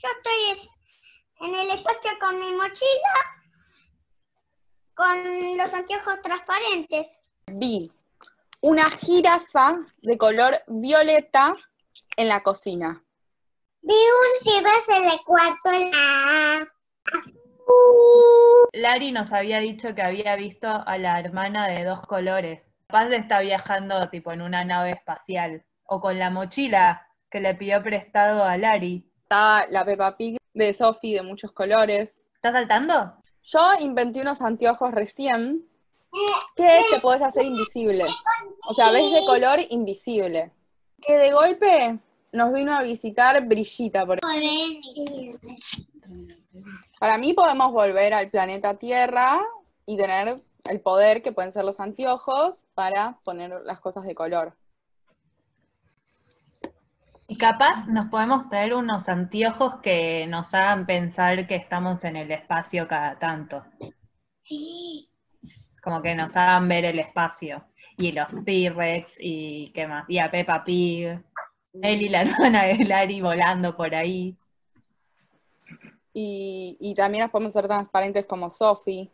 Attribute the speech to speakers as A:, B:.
A: Yo estoy en el espacio con mi mochila, con los anteojos transparentes.
B: Vi una jirafa de color violeta en la cocina.
A: Vi un girafa de cuarto la...
C: Lari nos había dicho que había visto a la hermana de dos colores. Paz está viajando tipo en una nave espacial o con la mochila que le pidió prestado a Lari.
B: Está la Peppa Pig de Sophie de muchos colores.
C: ¿Estás saltando?
B: Yo inventé unos anteojos recién que te podés hacer invisible. O sea, ves de color invisible. Que de golpe nos vino a visitar Brillita. Por... Para mí podemos volver al planeta Tierra y tener el poder que pueden ser los anteojos para poner las cosas de color.
C: Y capaz nos podemos traer unos anteojos que nos hagan pensar que estamos en el espacio cada tanto. Como que nos hagan ver el espacio. Y los T-Rex y qué más. Y a Peppa Pig. Él y la hermana de Larry volando por ahí.
B: Y, y también nos podemos ser transparentes como Sophie.